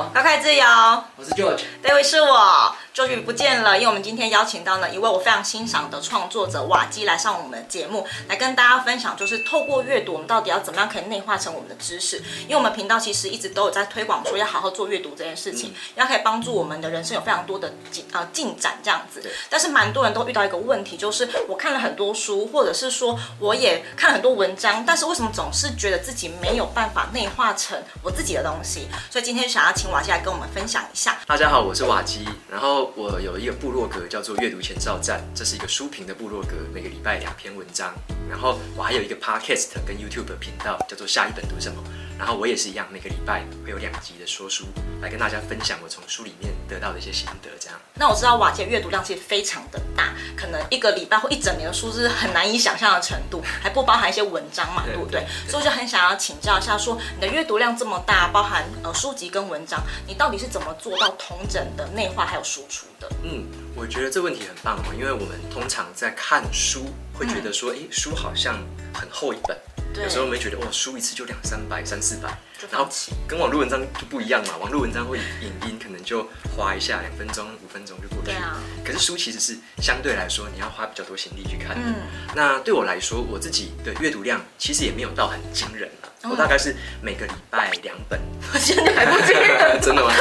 好，高凯自由，我是 George，这位是我。终于不见了，因为我们今天邀请到了一位我非常欣赏的创作者瓦基来上我们的节目，来跟大家分享，就是透过阅读，我们到底要怎么样可以内化成我们的知识。因为我们频道其实一直都有在推广说要好好做阅读这件事情，要可以帮助我们的人生有非常多的进呃进展这样子。但是蛮多人都遇到一个问题，就是我看了很多书，或者是说我也看了很多文章，但是为什么总是觉得自己没有办法内化成我自己的东西？所以今天想要请瓦基来跟我们分享一下。大家好，我是瓦基，然后我有一个。部落格叫做阅读前哨站，这是一个书评的部落格，每个礼拜两篇文章。然后我还有一个 podcast 跟 YouTube 频道，叫做下一本读什么。然后我也是一样，每个礼拜会有两集的说书，来跟大家分享我从书里面得到的一些心得。这样。那我知道瓦姐阅读量其实非常的大，可能一个礼拜或一整年的书是很难以想象的程度，还不包含一些文章嘛，对不对？所以我就很想要请教一下说，说你的阅读量这么大，包含呃书籍跟文章，你到底是怎么做到同整的内化还有输出的？嗯。我觉得这问题很棒哦，因为我们通常在看书会觉得说，哎、嗯，书好像很厚一本，对有时候没觉得，哇，输一次就两三百、三四百，然后跟网络文章就不一样嘛，网络文章会影音，可能就划一下，两分钟、五分钟就过去。对啊。可是书其实是相对来说，你要花比较多心力去看的。嗯。那对我来说，我自己的阅读量其实也没有到很惊人。我大概是每个礼拜两本，我现在还不 真的吗？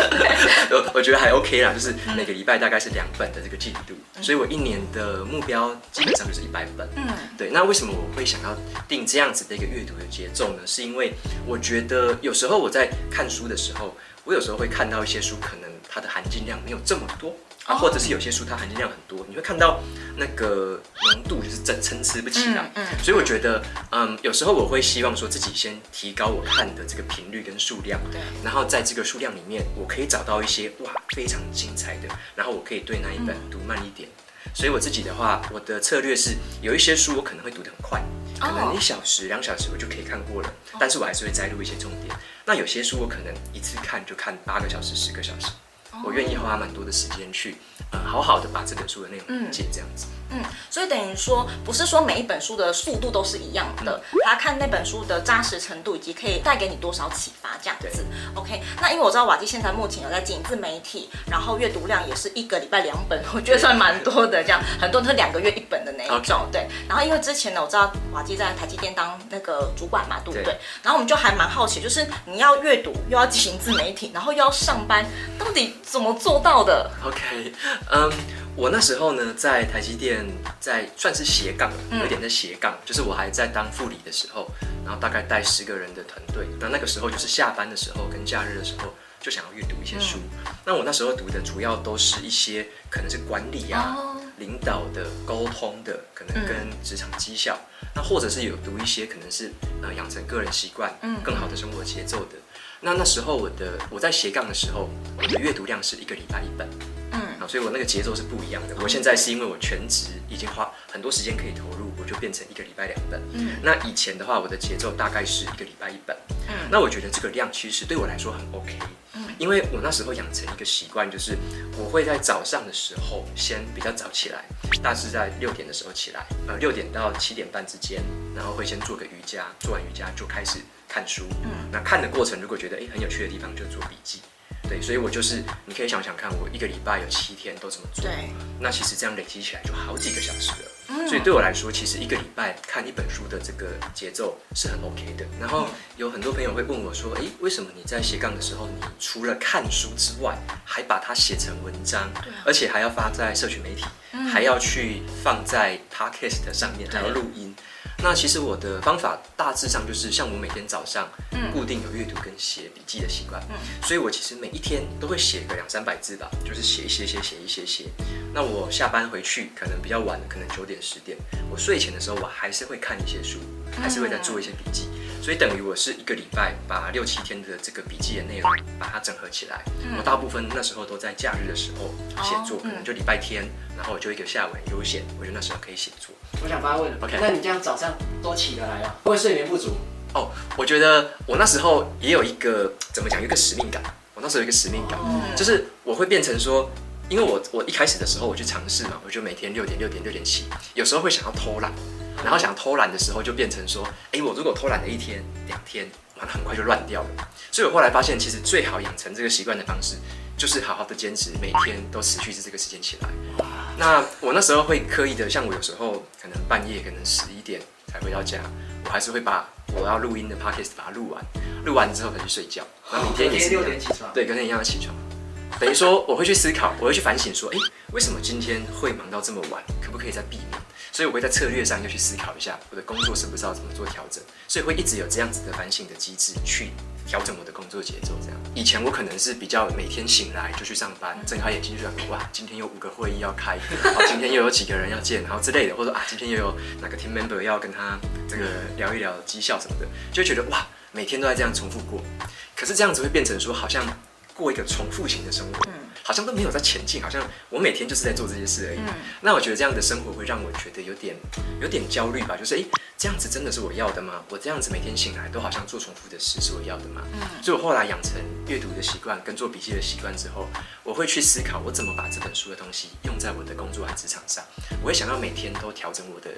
我 我觉得还 OK 啦，就是每个礼拜大概是两本的这个进度，所以我一年的目标基本上就是一百本。嗯，对。那为什么我会想要定这样子的一个阅读的节奏呢？是因为我觉得有时候我在看书的时候，我有时候会看到一些书，可能它的含金量没有这么多。啊，或者是有些书它含金量很多，你会看到那个浓度就是真参差不齐的。嗯，所以我觉得，嗯，有时候我会希望说自己先提高我看的这个频率跟数量，对，然后在这个数量里面，我可以找到一些哇非常精彩的，然后我可以对那一本读慢一点。所以我自己的话，我的策略是有一些书我可能会读得很快，可能一小时、两小时我就可以看过了，但是我还是会摘录一些重点。那有些书我可能一次看就看八个小时、十个小时。我愿意花蛮多的时间去，呃，好好的把这本书的内容理解这样子。嗯，所以等于说，不是说每一本书的速度都是一样的，他看那本书的扎实程度以及可以带给你多少启发这样子。OK，那因为我知道瓦基现在目前有在经营自媒体，然后阅读量也是一个礼拜两本，我觉得算蛮多的。这样很多都是两个月一本的那一种。对。然后因为之前呢，我知道瓦基在台积电当那个主管嘛，对不对？然后我们就还蛮好奇，就是你要阅读又要进行自媒体，然后又要上班，到底怎么做到的？OK，嗯。我那时候呢，在台积电，在算是斜杠，有点在斜杠，就是我还在当副理的时候，然后大概带十个人的团队，那那个时候就是下班的时候跟假日的时候，就想要阅读一些书。那我那时候读的主要都是一些可能是管理啊、领导的、沟通的，可能跟职场绩效，那或者是有读一些可能是呃养成个人习惯、嗯更好的生活节奏的。那那时候我的我在斜杠的时候，我的阅读量是一个礼拜一本。嗯所以我那个节奏是不一样的。我现在是因为我全职已经花很多时间可以投入，我就变成一个礼拜两本。嗯，那以前的话，我的节奏大概是一个礼拜一本。嗯，那我觉得这个量其实对我来说很 OK。因为我那时候养成一个习惯，就是我会在早上的时候先比较早起来，大致在六点的时候起来，呃，六点到七点半之间，然后会先做个瑜伽，做完瑜伽就开始看书。嗯，那看的过程如果觉得诶很有趣的地方，就做笔记。对，所以我就是，你可以想想看，我一个礼拜有七天都这么做，对，那其实这样累积起来就好几个小时了。嗯，所以对我来说，其实一个礼拜看一本书的这个节奏是很 OK 的。然后有很多朋友会问我说，诶，为什么你在斜杠的时候，你除了看书之外，还把它写成文章，对，而且还要发在社群媒体，还要去放在 Podcast 上面，还要录音。那其实我的方法大致上就是，像我每天早上固定有阅读跟写笔记的习惯，嗯，所以我其实每一天都会写个两三百字吧，就是写一些写写一些写。那我下班回去可能比较晚了，可能九点十点，我睡前的时候我还是会看一些书，还是会再做一些笔记。所以等于我是一个礼拜把六七天的这个笔记的内容把它整合起来。我大部分那时候都在假日的时候写作，可能就礼拜天，然后我就一个下午很悠闲，我觉得那时候可以写作。我想发问，OK？那你这样早上都起得来啊？会睡眠不足？哦，我觉得我那时候也有一个怎么讲，有一个使命感。我那时候有一个使命感，就是我会变成说，因为我我一开始的时候我去尝试嘛，我就每天六点六点六点起，有时候会想要偷懒，然后想偷懒的时候就变成说，哎，我如果偷懒了一天两天。完了很快就乱掉了。所以我后来发现，其实最好养成这个习惯的方式，就是好好的坚持，每天都持续是这个时间起来。那我那时候会刻意的，像我有时候可能半夜可能十一点才回到家，我还是会把我要录音的 podcast 把它录完，录完之后才去睡觉。那明天也是六点起床，对，跟那一样起床。等于说我会去思考，我会去反省，说，哎，为什么今天会忙到这么晚？可不可以再避免？所以我会在策略上要去思考一下，我的工作是不是要怎么做调整？所以会一直有这样子的反省的机制去调整我的工作节奏。这样，以前我可能是比较每天醒来就去上班，睁开眼睛就想，哇，今天有五个会议要开，然后今天又有几个人要见，然后之类的，或者啊，今天又有哪个 team member 要跟他这个聊一聊绩效什么的，就会觉得哇，每天都在这样重复过。可是这样子会变成说，好像。过一个重复型的生活，好像都没有在前进，好像我每天就是在做这些事而已。那我觉得这样的生活会让我觉得有点有点焦虑吧，就是诶，这样子真的是我要的吗？我这样子每天醒来都好像做重复的事是我要的吗？所以我后来养成阅读的习惯跟做笔记的习惯之后，我会去思考我怎么把这本书的东西用在我的工作和职场上。我会想要每天都调整我的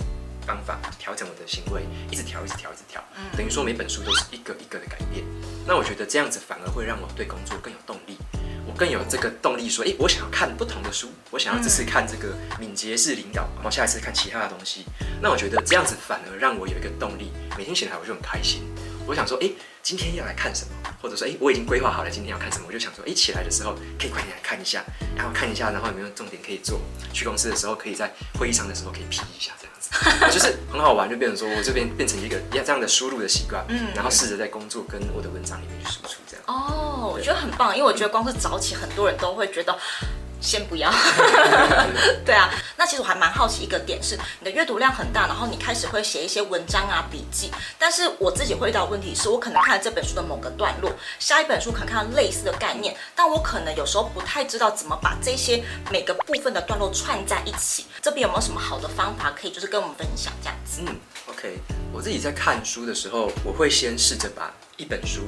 方法，调整我的行为，一直调，一直调，一直调，等于说每本书都是一个一个的改变。那我觉得这样子反而会让我对工作更有动力，我更有这个动力说，诶，我想要看不同的书，我想要这次看这个敏捷式领导，然后下一次看其他的东西。那我觉得这样子反而让我有一个动力，每天醒来我就很开心。我想说，诶，今天要来看什么，或者说，诶，我已经规划好了今天要看什么，我就想说，诶，起来的时候可以快点来看一下，然后看一下，然后有没有重点可以做，去公司的时候可以在会议上的时候可以批一下这样。就是很好玩，就变成说我这边变成一个这样的输入的习惯，嗯，然后试着在工作跟我的文章里面去输出这样。哦，我觉得很棒，因为我觉得光是早起，很多人都会觉得。先不要，对啊，那其实我还蛮好奇一个点是，你的阅读量很大，然后你开始会写一些文章啊、笔记，但是我自己会遇到的问题是，我可能看了这本书的某个段落，下一本书可能看到类似的概念，但我可能有时候不太知道怎么把这些每个部分的段落串在一起，这边有没有什么好的方法可以就是跟我们分享这样子？嗯，OK，我自己在看书的时候，我会先试着把一本书。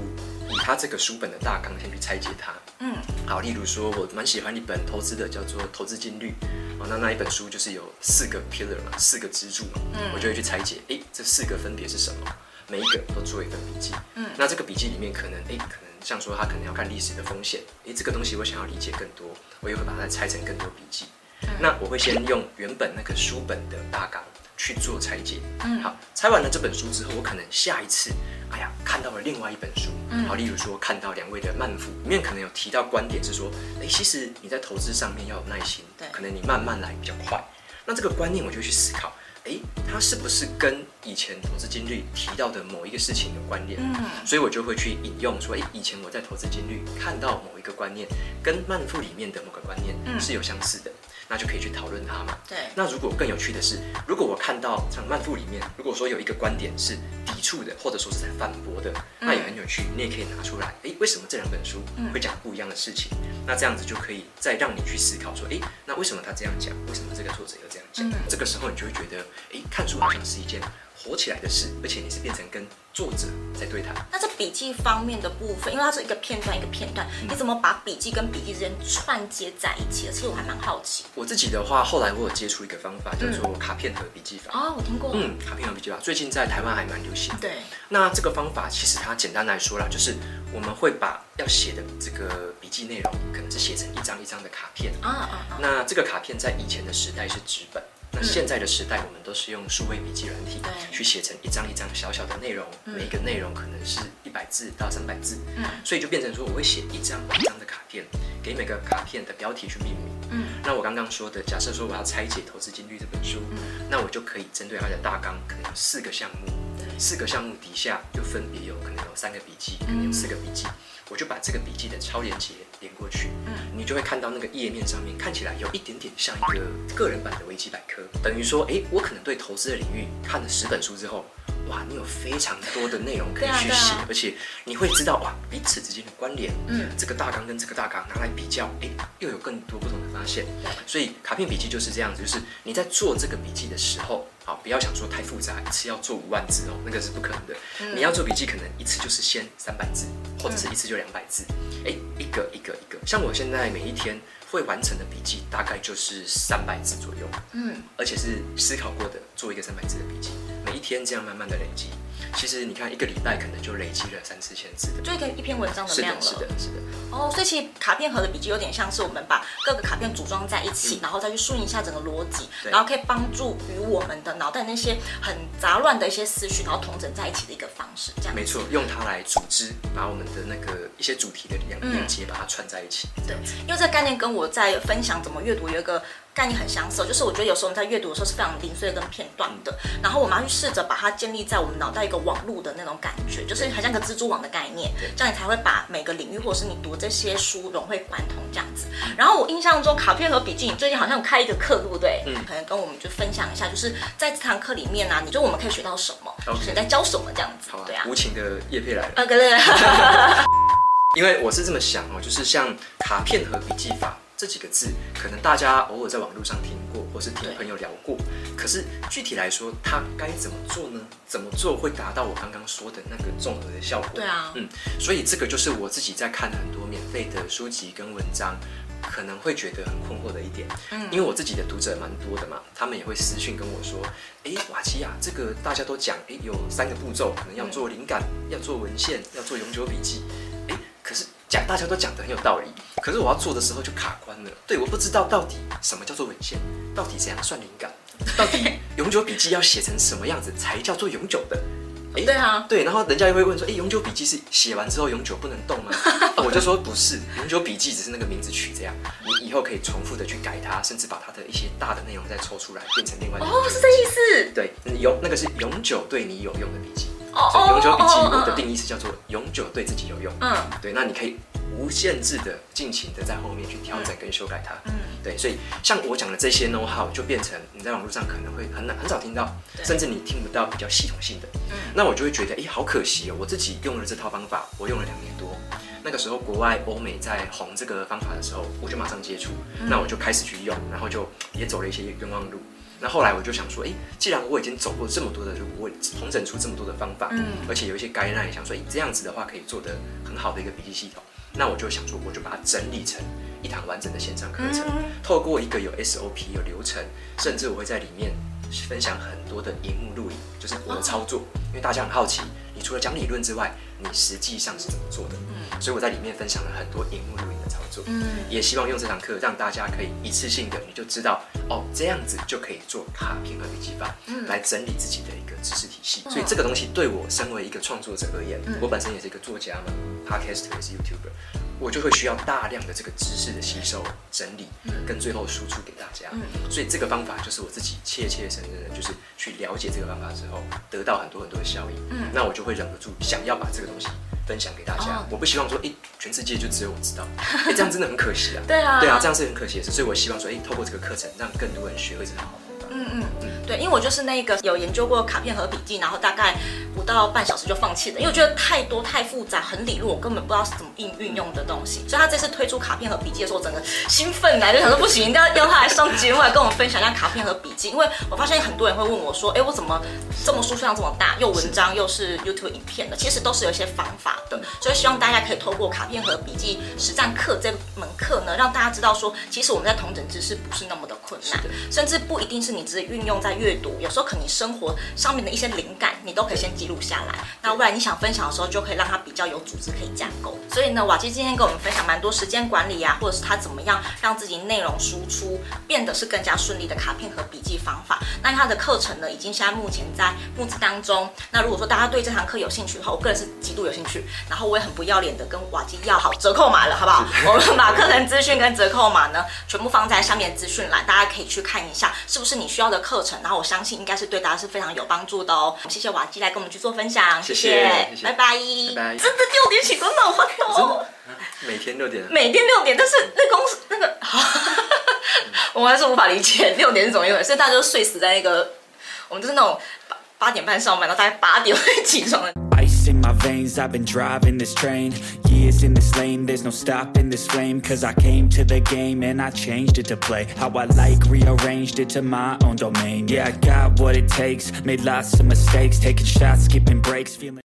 以他这个书本的大纲先去拆解它。嗯，好，例如说，我蛮喜欢一本投资的，叫做《投资金律》。哦，那那一本书就是有四个 pillar 嘛，四个支柱嘛。嗯，我就会去拆解，哎，这四个分别是什么？每一个都做一份笔记。嗯，那这个笔记里面可能，哎，可能像说他可能要看历史的风险，哎，这个东西我想要理解更多，我也会把它拆成更多笔记。嗯，那我会先用原本那个书本的大纲去做拆解。嗯，好，拆完了这本书之后，我可能下一次。哎呀，看到了另外一本书，好，例如说看到两位的慢富，里面可能有提到观点是说，哎，其实你在投资上面要有耐心，对，可能你慢慢来比较快。那这个观念我就去思考，哎，它是不是跟以前投资金律提到的某一个事情有关联？嗯，所以我就会去引用说，哎，以前我在投资金律看到某一个观念，跟慢富里面的某个观念是有相似的。那就可以去讨论它嘛。对。那如果更有趣的是，如果我看到像漫赋里面，如果说有一个观点是抵触的，或者说是在反驳的，那也很有趣。你也可以拿出来，哎，为什么这两本书会讲不一样的事情？那这样子就可以再让你去思考说，哎，那为什么他这样讲？为什么这个作者要这样讲？这个时候你就会觉得，哎，看书好像是一件活起来的事，而且你是变成跟作者在对谈。那这笔记方面的部分，因为它是一个片段一个片段，你怎么把笔记跟笔记之间串接在一起的？其实我还蛮好奇。我自己的话，后来我有接触一个方法，叫做卡片和笔记法。哦，我听过。嗯，卡片和笔记法最近在台湾还蛮流行。对。那这个方法其实它简单来说啦，就是我们会把要写的这个笔记内容，可能是写成一张一张的卡片。啊啊啊。那这个卡片在以前的时代是纸本。那现在的时代，我们都是用数位笔记软体去写成一张一张小小的内容，每一个内容可能是一百字到三百字，所以就变成说，我会写一张一张的卡片，给每个卡片的标题去命名。嗯，那我刚刚说的，假设说我要拆解《投资金律》这本书，那我就可以针对它的大纲，可能有四个项目，四个项目底下就分别有可能有三个笔记，可能有四个笔记。我就把这个笔记的超链接连过去，嗯，你就会看到那个页面上面看起来有一点点像一个个人版的维基百科，等于说，哎，我可能对投资的领域看了十本书之后，哇，你有非常多的内容可以去写，而且你会知道哇彼此之间的关联，嗯，这个大纲跟这个大纲拿来比较，哎，又有更多不同的发现，所以卡片笔记就是这样子，就是你在做这个笔记的时候。好，不要想说太复杂，一次要做五万字哦，那个是不可能的。嗯、你要做笔记，可能一次就是先三百字，或者是一次就两百字。哎、嗯，一个一个一个，像我现在每一天会完成的笔记，大概就是三百字左右。嗯，而且是思考过的，做一个三百字的笔记，每一天这样慢慢的累积。其实你看一个礼拜可能就累积了三四千字的，就跟一篇文章的量了。是的，是的，是的。哦，所以其实卡片盒的笔记有点像是我们把各个卡片组装在一起，嗯、然后再去顺一下整个逻辑，然后可以帮助于我们的脑袋那些很杂乱的一些思绪，然后统整在一起的一个方式，这样。没错，用它来组织，把我们的那个一些主题的连连接，把它串在一起。对，因为这个概念跟我在分享怎么阅读有一个。概念很相似，就是我觉得有时候我们在阅读的时候是非常零碎跟片段的，然后我们要去试着把它建立在我们脑袋一个网络的那种感觉，就是很像一个蜘蛛网的概念，这样你才会把每个领域或者是你读这些书融会贯通这样子。然后我印象中卡片和笔记，你最近好像开一个课，对不对？嗯，可能跟我们就分享一下，就是在这堂课里面呢、啊，你觉得我们可以学到什么.就是你在教什么这样子？好啊，对啊，无情的业配来了。啊，对对对。因为我是这么想哦，就是像卡片和笔记法。这几个字，可能大家偶尔在网络上听过，或是听朋友聊过。可是具体来说，它该怎么做呢？怎么做会达到我刚刚说的那个综合的效果？对啊，嗯，所以这个就是我自己在看很多免费的书籍跟文章，可能会觉得很困惑的一点。嗯，因为我自己的读者蛮多的嘛，他们也会私讯跟我说：“哎，瓦基亚，这个大家都讲，哎，有三个步骤，可能要做灵感，嗯、要做文献，要做永久笔记。讲大家都讲得很有道理。”可是我要做的时候就卡关了，对，我不知道到底什么叫做文献，到底怎样算灵感，到底 永久笔记要写成什么样子才叫做永久的？哎，对啊，对，然后人家又会问说，哎，永久笔记是写完之后永久不能动吗？我就说不是，永久笔记只是那个名字取这样，你以后可以重复的去改它，甚至把它的一些大的内容再抽出来变成另外一个。哦，是这意思？对，永那个是永久对你有用的笔记。哦，所以永久笔记我的定义是叫做永久对自己有用。嗯，对，那你可以。无限制的、尽情的在后面去调整跟修改它。嗯，对，所以像我讲的这些 know how 就变成你在网络上可能会很难很少听到，甚至你听不到比较系统性的。嗯，那我就会觉得，哎，好可惜哦，我自己用了这套方法，我用了两年多。那个时候国外欧美在红这个方法的时候，我就马上接触，那我就开始去用，然后就也走了一些冤枉路。那后来我就想说，哎，既然我已经走过这么多的路，我重整出这么多的方法，嗯，而且有一些概念，想说，哎，这样子的话可以做得很好的一个笔记系统。那我就想说，我就把它整理成一堂完整的线上课程，透过一个有 SOP、有流程，甚至我会在里面分享很多的荧幕录影，就是我的操作，因为大家很好奇，你除了讲理论之外，你实际上是怎么做的？嗯所以我在里面分享了很多荧幕录影的操作，嗯也希望用这堂课让大家可以一次性的你就知道，哦，这样子就可以做卡片和笔记法，来整理自己的一个知识体系。所以这个东西对我身为一个创作者而言，我本身也是一个作家嘛。Podcast 也是 YouTuber，我就会需要大量的这个知识的吸收、整理，跟最后输出给大家。所以这个方法就是我自己切切身的，就是去了解这个方法之后，得到很多很多的效益。嗯，那我就会忍不住想要把这个东西分享给大家。我不希望说，哎，全世界就只有我知道，哎，这样真的很可惜啊。对啊，对啊，这样是很可惜的事。所以我希望说，哎，透过这个课程，让更多人学会这个好方法。嗯嗯嗯，对，因为我就是那个有研究过卡片和笔记，然后大概。不到半小时就放弃了，因为我觉得太多太复杂，很理论，我根本不知道是怎么运运用的东西。所以他这次推出卡片和笔记的时候，我整个兴奋来就想说不行，一定要要他来上节目来跟我们分享一下卡片和笔记。因为我发现很多人会问我说，哎，我怎么这么书数量这么大，又文章又是 YouTube 影片的？其实都是有一些方法的。所以希望大家可以透过卡片和笔记实战课这门课呢，让大家知道说，其实我们在同整知识不是那么的困难，甚至不一定是你只运用在阅读，有时候可能你生活上面的一些灵感，你都可以先记录下来，那未来你想分享的时候，就可以让它比较有组织，可以架构。所以呢，瓦基今天跟我们分享蛮多时间管理啊，或者是他怎么样让自己内容输出变得是更加顺利的卡片和笔记方法。那他的课程呢，已经现在目前在募资当中。那如果说大家对这堂课有兴趣的话，我个人是极度有兴趣。然后我也很不要脸的跟瓦基要好折扣码了，好不好？我们把课程资讯跟折扣码呢，全部放在下面资讯栏，大家可以去看一下，是不是你需要的课程。然后我相信应该是对大家是非常有帮助的哦。谢谢瓦基来跟我们去做分享，谢谢，谢谢拜拜，拜拜。真的六点起床那么欢乐，每天六点，每天六点，但是那公司那个，我还是无法理解六点是怎么一回事，所以大家都睡死在那个，我们就是那种八八点半上班，然后大概八点会起床的。is in this lane. There's no stopping this flame Cause I came to the game and I changed it to play How I like, rearranged it to my own domain. Yeah, I got what it takes Made lots of mistakes Taking shots, skipping breaks, feeling